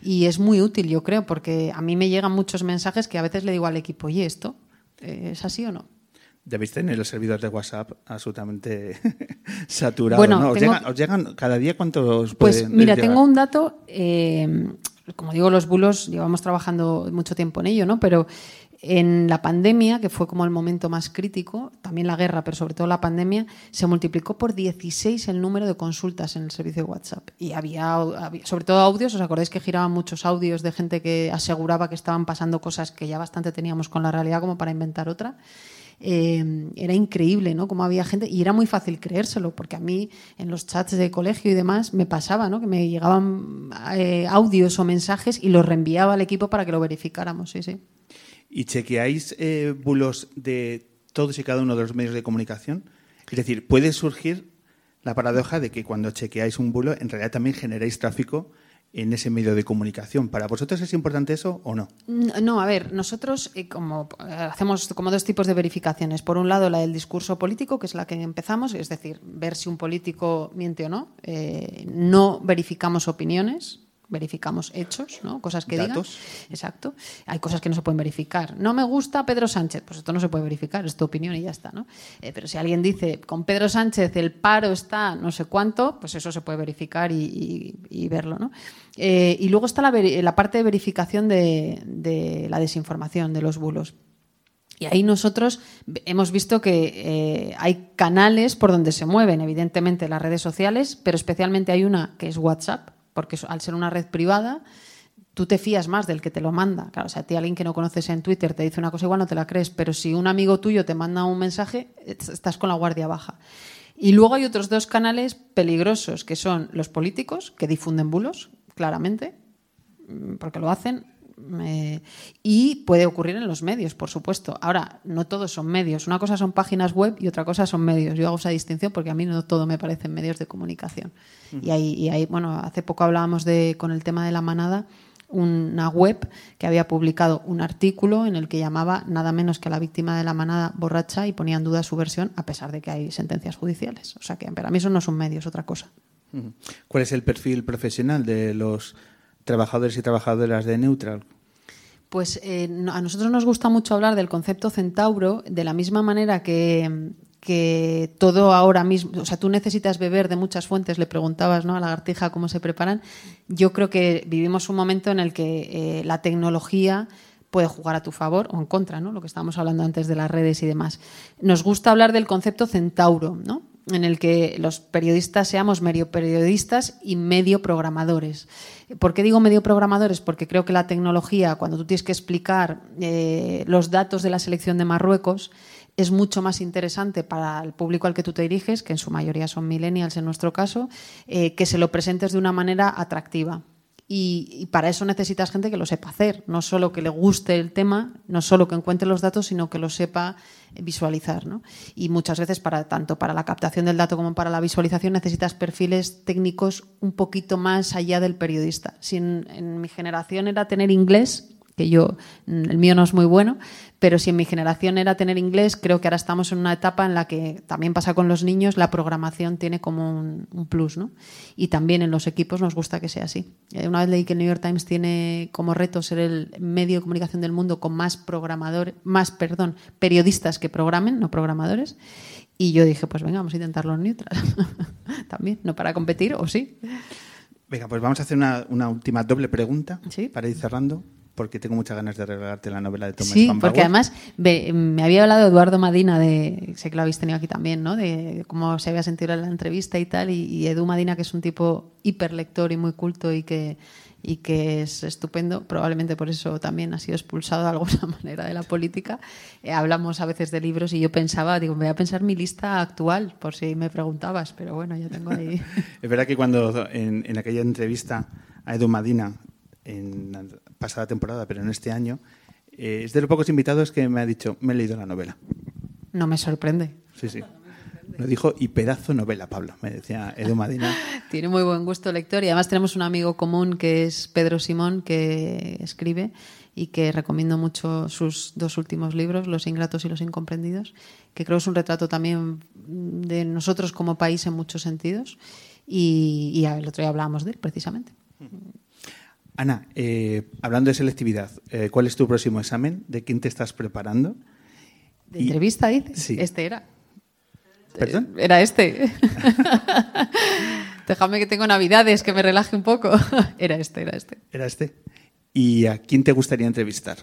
y es muy útil, yo creo, porque a mí me llegan muchos mensajes que a veces le digo al equipo, oye, ¿esto es así o no? Debéis tener el servidor de WhatsApp absolutamente saturado, Bueno, ¿no? ¿Os, tengo- llegan, os llegan cada día cuántos Pues pueden mira, llegar? tengo un dato, eh, como digo, los bulos llevamos trabajando mucho tiempo en ello, ¿no? Pero en la pandemia, que fue como el momento más crítico, también la guerra, pero sobre todo la pandemia, se multiplicó por 16 el número de consultas en el servicio de WhatsApp. Y había, sobre todo audios, ¿os acordáis que giraban muchos audios de gente que aseguraba que estaban pasando cosas que ya bastante teníamos con la realidad como para inventar otra? eh, era increíble, ¿no? Como había gente, y era muy fácil creérselo, porque a mí en los chats de colegio y demás me pasaba, ¿no? Que me llegaban eh, audios o mensajes y los reenviaba al equipo para que lo verificáramos, sí, sí. ¿Y chequeáis eh, bulos de todos y cada uno de los medios de comunicación? Es decir, puede surgir la paradoja de que cuando chequeáis un bulo, en realidad también generáis tráfico en ese medio de comunicación. ¿Para vosotros es importante eso o no? No, a ver, nosotros eh, como eh, hacemos como dos tipos de verificaciones. Por un lado, la del discurso político, que es la que empezamos, es decir, ver si un político miente o no. Eh, no verificamos opiniones, verificamos hechos, ¿no? Cosas que Datos. digan. Exacto. Hay cosas que no se pueden verificar. No me gusta Pedro Sánchez, pues esto no se puede verificar, es tu opinión y ya está, ¿no? Eh, pero si alguien dice con Pedro Sánchez el paro está no sé cuánto, pues eso se puede verificar y, y- y verlo, ¿no? Eh, y luego está la, parte de verificación de, de la desinformación, de los bulos. Y ahí nosotros hemos visto que eh, hay canales por donde se mueven, evidentemente las redes sociales, pero especialmente hay una que es WhatsApp, porque al ser una red privada, tú te fías más del que te lo manda. Claro, o sea, a ti alguien que no conoces en Twitter te dice una cosa igual, no te la crees, pero si un amigo tuyo te manda un mensaje, est- estás con la guardia baja. Y luego hay otros dos canales peligrosos, que son los políticos, que difunden bulos, claramente, mm, porque lo hacen. Eh, y puede ocurrir en los medios, por supuesto. Ahora, no todos son medios. Una cosa son páginas web y otra cosa son medios. Yo hago esa distinción porque a mí no todo me parecen medios de comunicación. Y ahí, y ahí, bueno, hace poco hablábamos de, con el tema de la manada, una web que había publicado un artículo en el que llamaba nada menos que a la víctima de la manada borracha y ponía en duda su versión, a pesar de que hay sentencias judiciales. O sea que para mí eso no son medios, otra cosa. Ujú. ¿Cuál es el perfil profesional de los trabajadores y trabajadoras de Neutral? Pues eh, a nosotros nos gusta mucho hablar del concepto centauro, de la misma manera que, que todo ahora mismo, o sea, tú necesitas beber de muchas fuentes, le preguntabas ¿no? a la lagartija cómo se preparan. Yo creo que vivimos un momento en el que eh, la tecnología puede jugar a tu favor o en contra, ¿no? Lo que estábamos hablando antes de las redes y demás. Nos gusta hablar del concepto centauro, ¿no? En el que los periodistas seamos medio periodistas y medio programadores. ¿Por qué digo medio programadores? Porque creo que la tecnología, cuando tú tienes que explicar eh, los datos de la selección de Marruecos, es mucho más interesante para el público al que tú te diriges, que en su mayoría son millennials en nuestro caso, eh, que se lo presentes de una manera atractiva. Y, para eso necesitas gente que lo sepa hacer, no solo que le guste el tema, no solo que encuentre los datos, sino que lo sepa visualizar. ¿no? Y muchas veces, para, tanto para la captación del dato como para la visualización, necesitas perfiles técnicos un poquito más allá del periodista. Si en, en mi generación era tener inglés, que yo, el mío no es muy bueno, pero si en mi generación era tener inglés, creo que ahora estamos en una etapa en la que también pasa con los niños, la programación tiene como un, un plus, ¿no? Y también en los equipos nos gusta que sea así. Eh, Una vez leí que el New York Times tiene como reto ser el medio de comunicación del mundo con más programadores, más, perdón, periodistas que programen, no programadores. Y yo dije, pues venga, vamos a intentarlo en neutral. también, no para competir, o sí. Venga, pues vamos a hacer una, una última doble pregunta Sí. para ir cerrando, porque tengo muchas ganas de regalarte la novela de Thomas Sí, Van porque además ve, me había hablado Eduardo Madina de, sé que lo habéis tenido aquí también, ¿no? De cómo se había sentido en la entrevista y tal, y, y Edu Madina, que es un tipo hiperlector y muy culto y que, y que es estupendo, probablemente por eso también ha sido expulsado de alguna manera de la política. Eh, hablamos a veces de libros y yo pensaba, digo, me voy a pensar mi lista actual, por si me preguntabas, pero bueno, ya tengo ahí. Es verdad que cuando en, en aquella entrevista a Edu Madina, en la pasada temporada, pero en este año, eh, es de los pocos invitados que me ha dicho, me he leído la novela. No me sorprende. Sí, sí. Lo dijo y pedazo novela, Pablo, me decía Edu Madina. Tiene muy buen gusto lector y además tenemos un amigo común que es Pedro Simón, que escribe y que recomiendo mucho sus dos últimos libros, Los ingratos y los incomprendidos, que creo es un retrato también de nosotros como país en muchos sentidos. Y, y el otro día hablábamos de él, precisamente. Ana, eh, hablando de selectividad, eh, ¿cuál es tu próximo examen? ¿De quién te estás preparando? ¿De Y- entrevista, dices? Sí. Este era. ¿Perdón? Era este. Déjame que tengo navidades, que me relaje un poco. Era este, era este. Era este. ¿Y a quién te gustaría entrevistar?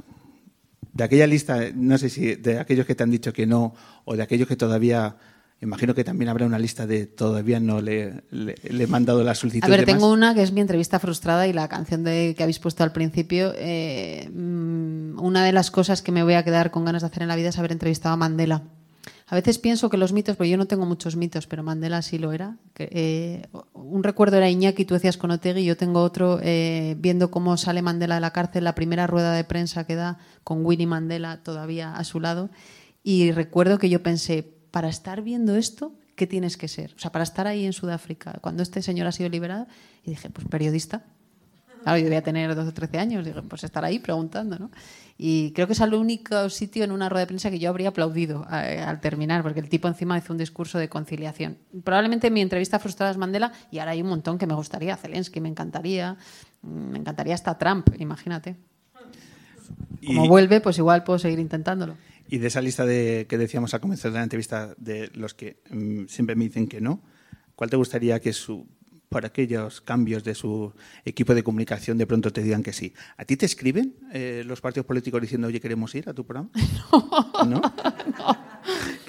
De aquella lista, no sé si de aquellos que te han dicho que no, o de aquellos que todavía, imagino que también habrá una lista de todavía no le, le, le he mandado la solicitud. A ver, tengo más. una que es mi entrevista frustrada y la canción de, que habéis puesto al principio. eh, mm, una de las cosas que me voy a quedar con ganas de hacer en la vida es haber entrevistado a Mandela. A veces pienso que los mitos, porque yo no tengo muchos mitos, pero Mandela sí lo era. que, eh, un recuerdo era Iñaki, tú decías con Otegi, y yo tengo otro eh, viendo cómo sale Mandela de la cárcel, la primera rueda de prensa que da con Winnie Mandela todavía a su lado. Y recuerdo que yo pensé, para estar viendo esto, ¿qué tienes que ser? O sea, para estar ahí en Sudáfrica, cuando este señor ha sido liberado, y dije, pues periodista. Claro, yo debía tener 12 o 13 años, dije, pues estar ahí preguntando, ¿no? Y creo que es el único sitio en una rueda de prensa que yo habría aplaudido eh, al terminar, porque el tipo encima hizo un discurso de conciliación. Probablemente mi entrevista frustrada es Mandela, y ahora hay un montón que me gustaría. Zelensky me encantaría, mm, me encantaría hasta Trump, imagínate. Como Y- vuelve, pues igual puedo seguir intentándolo. Y de esa lista de, que decíamos al comienzo de la entrevista, de los que mm, siempre me dicen que no, ¿cuál te gustaría que su, por aquellos cambios de su equipo de comunicación de pronto te digan que sí? ¿A ti te escriben eh, los partidos políticos diciendo, oye, queremos ir a tu programa? ¿No?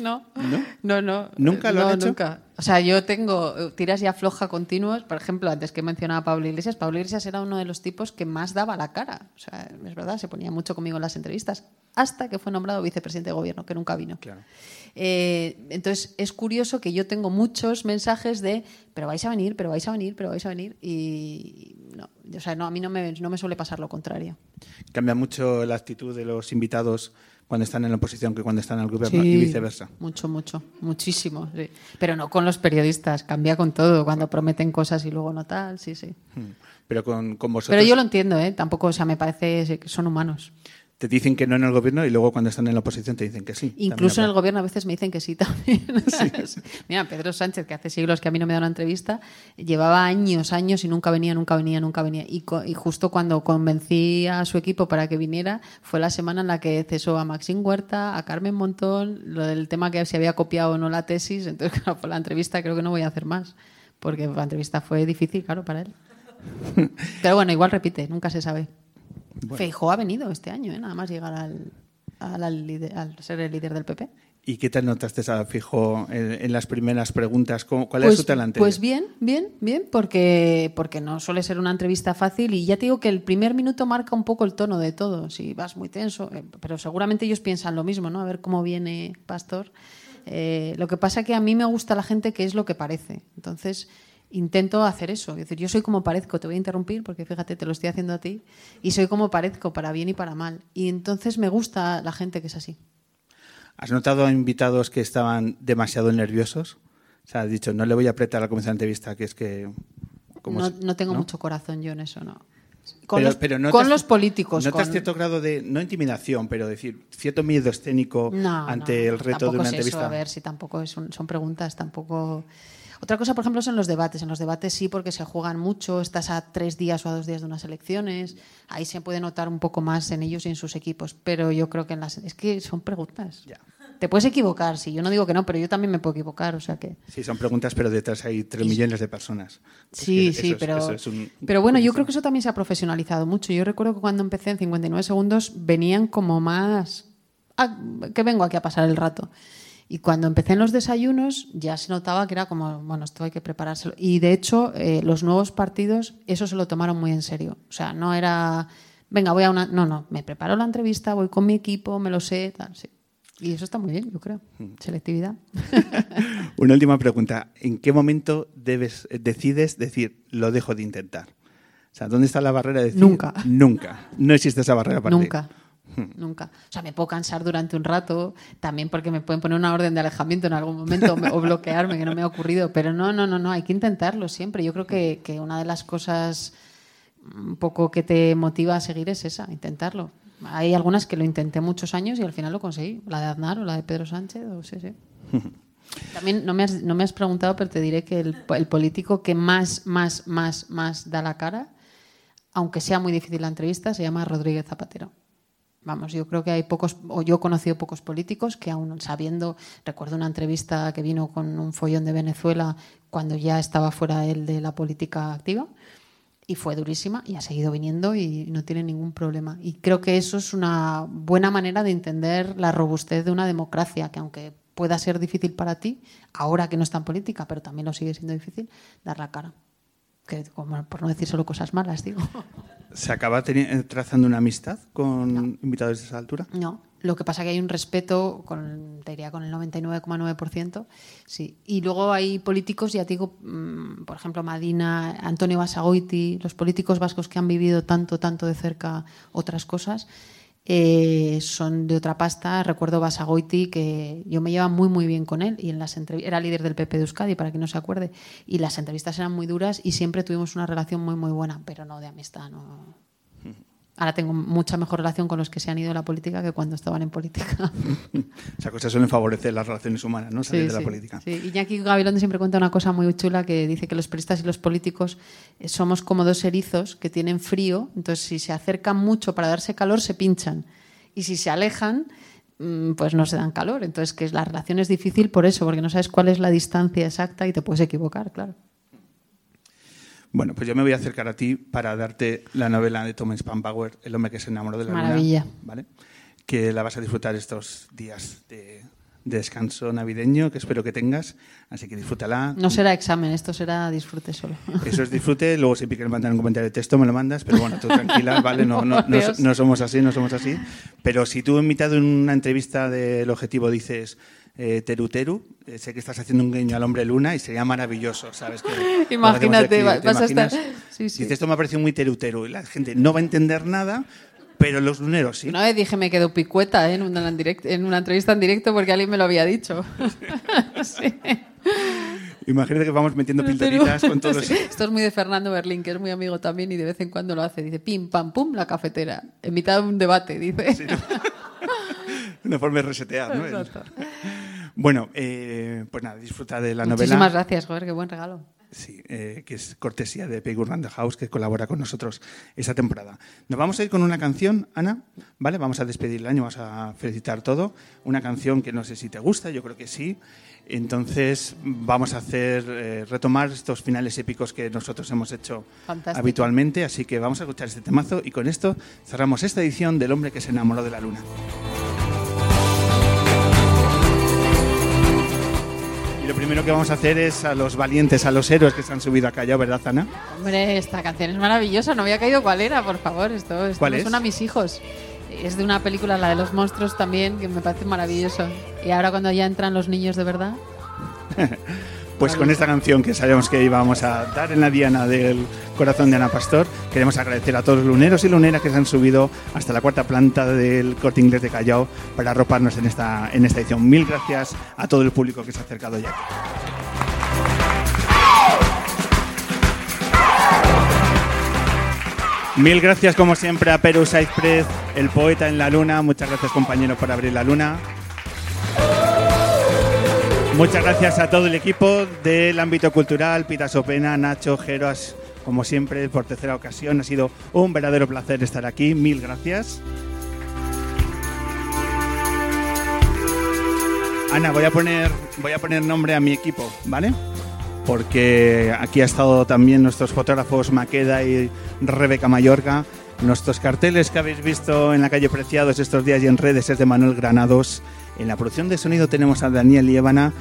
No, ¿No? no, no. ¿Nunca lo no, han hecho? Nunca. O sea, yo tengo eh, tiras y afloja continuos. Por ejemplo, antes que mencionaba a Pablo Iglesias, Pablo Iglesias era uno de los tipos que más daba la cara. O sea, es verdad, se ponía mucho conmigo en las entrevistas, hasta que fue nombrado vicepresidente de gobierno, que nunca vino. Claro. Eh, entonces, es curioso que yo tengo muchos mensajes de, pero vais a venir, pero vais a venir, pero vais a venir. Y no, o sea, no, a mí no me, no me suele pasar lo contrario. Cambia mucho la actitud de los invitados cuando están en la oposición que cuando están en el gobierno y viceversa. Mucho, mucho, muchísimo. sí. Pero no con los periodistas, cambia con todo, cuando prometen cosas y luego no tal, sí, sí. Mm. Pero con, con vosotros Pero yo lo entiendo, ¿eh? Tampoco, o sea, me parece que son humanos. Te dicen que no en el gobierno y luego cuando están en la oposición te dicen que sí. Incluso en el gobierno a veces me dicen que sí también. Mira, Pedro Sánchez, que hace siglos que a mí no me da una entrevista, llevaba años, años y nunca venía, nunca venía, nunca venía. Y, justo cuando convencí a su equipo para que viniera, fue la semana en la que cesó a Maxine Huerta, a Carmen Montón, lo del tema que si había copiado o no la tesis. Entonces, claro, por la entrevista creo que no voy a hacer más, porque la entrevista fue difícil, claro, para él. Pero bueno, igual repite, nunca se sabe. Feijóo ha venido este año, ¿eh? nada más llegar al, al, al líder- al ser el líder del PP. ¿Y qué tal notaste a Fijo en, en las primeras preguntas? ¿Cómo- ¿Cuál es su talante? Pues bien, bien, bien, porque, porque no suele ser una entrevista fácil y ya te digo que el primer minuto marca un poco el tono de todo. Si vas muy tenso, eh, pero seguramente ellos piensan lo mismo, ¿no? A ver cómo viene Pastor. Eh, lo que pasa que a mí me gusta la gente que es lo que parece. Entonces intento hacer eso. Es decir, yo soy como parezco, te voy a interrumpir porque fíjate, te lo estoy haciendo a ti, y soy como parezco, para bien y para mal. Y entonces me gusta la gente que es así. ¿Has notado a invitados que estaban demasiado nerviosos? O sea, has dicho, no le voy a apretar al comenzar la entrevista, que es que... como No, no tengo ¿no? mucho corazón yo en eso, no. Con, Pero- los, pero notas- con los políticos. ¿Notas con- cierto grado de, no intimidación, pero decir, cierto miedo escénico No, ante no, el reto de una es eso, entrevista? a ver, si tampoco es un- son preguntas, tampoco. Otra cosa, por ejemplo, son los debates. En los debates sí, porque se juegan mucho, estás a tres días o a dos días de unas elecciones. Ahí se puede notar un poco más en ellos y en sus equipos. Pero yo creo que en las. Es que son preguntas. Ya. Te puedes equivocar, sí, yo no digo que no, pero yo también me puedo equivocar, o sea que... Sí, son preguntas, pero detrás hay tres millones de personas. Sí, Es que sí, es- pero, eso es un- pero bueno, yo creo que eso también se ha profesionalizado mucho. Yo recuerdo que cuando empecé en 59 segundos venían como más... "Ah, que vengo aquí a pasar el rato. Y cuando empecé en los desayunos ya se notaba que era como, bueno, esto hay que preparárselo. Y de hecho, eh, los nuevos partidos eso se lo tomaron muy en serio. O sea, no era, venga, voy a una... No, no, me preparo la entrevista, voy con mi equipo, me lo sé, tal, sí. Y eso está muy bien, yo creo. Mm. Selectividad. Una última pregunta. ¿En qué momento debes, decides decir, lo dejo de intentar? O sea, ¿dónde está la barrera de decir? Nunca. Nunca. No existe esa barrera para ti. Nunca. O sea, me puedo cansar durante un rato, también porque me pueden poner una orden de alejamiento en algún momento o bloquearme, que no me ha ocurrido. Pero no, no, no, no, hay que intentarlo siempre. Yo creo que, que una de las cosas un poco que te motiva a seguir es esa, intentarlo. Hay algunas que lo intenté muchos años y al final lo conseguí. La de Aznar o la de Pedro Sánchez, o sí, sí. También no me, has, no me has preguntado, pero te diré que el, el político que más, más, más, más da la cara, aunque sea muy difícil la entrevista, se llama Rodríguez Zapatero. Vamos, yo creo que hay pocos, o yo he conocido pocos políticos que aún sabiendo, recuerdo una entrevista que vino con un follón de Venezuela cuando ya estaba fuera él de la política activa y fue durísima y ha seguido viniendo y no tiene ningún problema. Y creo que eso es una buena manera de entender la robustez de una democracia, que aunque pueda ser difícil para ti, ahora que no está en política, pero también lo sigue siendo difícil, dar la cara. Que, como, por no decir solo cosas malas, digo. ¿Se acaba eh, trazando una amistad con invitados de esa altura? No, lo que pasa es que hay un respeto, con, te diría con el 99,9%, sí. Y luego hay políticos, ya te digo, mm, por ejemplo, Madina, Antonio Basagoiti, los políticos vascos que han vivido tanto, tanto de cerca otras cosas, eh, son de otra pasta. Recuerdo Basagoiti, que yo me llevaba muy, muy bien con él, y en las era líder del PP de Euskadi, para que no se acuerde, y las entrevistas eran muy duras y siempre tuvimos una relación muy, muy buena, pero no de amistad, no. Ahora tengo mucha mejor relación con los que se han ido de la política que cuando estaban en política. Esas cosas suelen favorecer las relaciones humanas, ¿no? Salir Sí, de la sí, política. sí. Iñaki Gabilondo siempre cuenta una cosa muy chula que dice que los periodistas y los políticos eh, somos como dos erizos que tienen frío, entonces si se acercan mucho para darse calor se pinchan y si se alejan mm, pues no se dan calor. Entonces que la relación es difícil por eso, porque no sabes cuál es la distancia exacta y te puedes equivocar, claro. Bueno, pues yo me voy a acercar a ti para darte la novela de Thomas Pambauer, El hombre que se enamoró de la Maravilla. luna. ¿vale? Que la vas a disfrutar estos días de, de descanso navideño, que espero que tengas. Así que disfrútala. No será examen, esto será disfrute solo. Eso es disfrute. Luego, si quieres mandar un comentario de texto, me lo mandas. Pero bueno, tú tranquila, ¿vale? No, no, no, no somos así, no somos así. Pero si tú en mitad de una entrevista del objetivo dices eh, Teru Teru, eh, sé que estás haciendo un guiño al hombre luna y sería maravilloso, ¿sabes? Que Imagínate, aquí, va- ¿te vas a estar-? Sí, sí. Dices, esto me ha parecido muy Teru Teru y la gente no va a entender nada, pero los luneros sí. Una vez dije me quedo picueta ¿eh? en, una, en direct- en una entrevista en directo porque alguien me lo había dicho. Sí. Imagínate que vamos metiendo pildoritas con todos. Esto es muy de Fernando Berlín, que es muy amigo también y de vez en cuando lo hace. Dice, pim, pam, pum, la cafetera. En mitad de un debate, dice. Una forma de resetear, ¿no? Exacto. Bueno, eh, pues nada, disfruta de la novela. Muchísimas gracias, joder, qué buen regalo. Sí, eh, que es cortesía de Peggy Urban House, que colabora con nosotros esta temporada. Nos vamos a ir con una canción, Ana, ¿vale? Vamos a despedir el año, vamos a felicitar todo. Una canción que no sé si te gusta, yo creo que sí. Entonces vamos a hacer, eh, retomar estos finales épicos que nosotros hemos hecho Fantástico. habitualmente. Así que vamos a escuchar este temazo y con esto cerramos esta edición del hombre que se enamoró de la luna. Y lo primero que vamos a hacer es a los valientes, a los héroes que se han subido a Callao, ¿verdad, Ana? Hombre, esta canción es maravillosa, no había caído cuál era, por favor. Esto, esto ¿Cuál me es? suena a mis hijos. Es de una película, la de los monstruos también, que me parece maravilloso. Y ahora cuando ya entran los niños de verdad, Pues con esta canción que sabíamos que íbamos a dar en la diana del corazón de Ana Pastor, queremos agradecer a todos los luneros y luneras que se han subido hasta la cuarta planta del Corte Inglés de Callao para arroparnos en esta, en esta edición. Mil gracias a todo el público que se ha acercado ya. Mil gracias como siempre a Perú Saizprez, el poeta en la luna. Muchas gracias compañeros por abrir la luna. Muchas gracias a todo el equipo del ámbito cultural, Pita Sopena, Nacho, Geroas, como siempre, por tercera ocasión. Ha sido un verdadero placer estar aquí. Mil gracias. Ana, voy a poner, voy a poner nombre a mi equipo, ¿vale? Porque aquí ha estado también nuestros fotógrafos Maqueda y Rebeca Mayorga. Nuestros carteles que habéis visto en la calle Preciados estos días y en redes es de Manuel Granados. En la producción de sonido tenemos a Daniel Liébana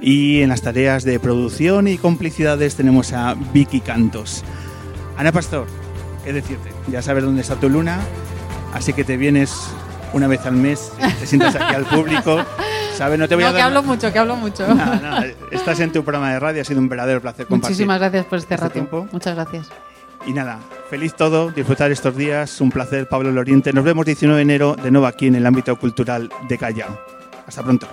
y en las tareas de producción y complicidades tenemos a Vicky Cantos. Ana Pastor, ¿qué decirte? Ya sabes dónde está tu luna, así que te vienes una vez al mes, te sientas aquí al público. ¿Sabes? No te voy No, a que dar hablo mucho, que hablo mucho. Nada, Estás en tu programa de radio, ha sido un verdadero placer compartir. Muchísimas gracias por este, este rato. tiempo. Muchas gracias. Y nada, feliz todo, disfrutar estos días, un placer, Pablo Loriente. Nos vemos 19 de enero de nuevo aquí en el ámbito cultural de Callao. Hasta pronto.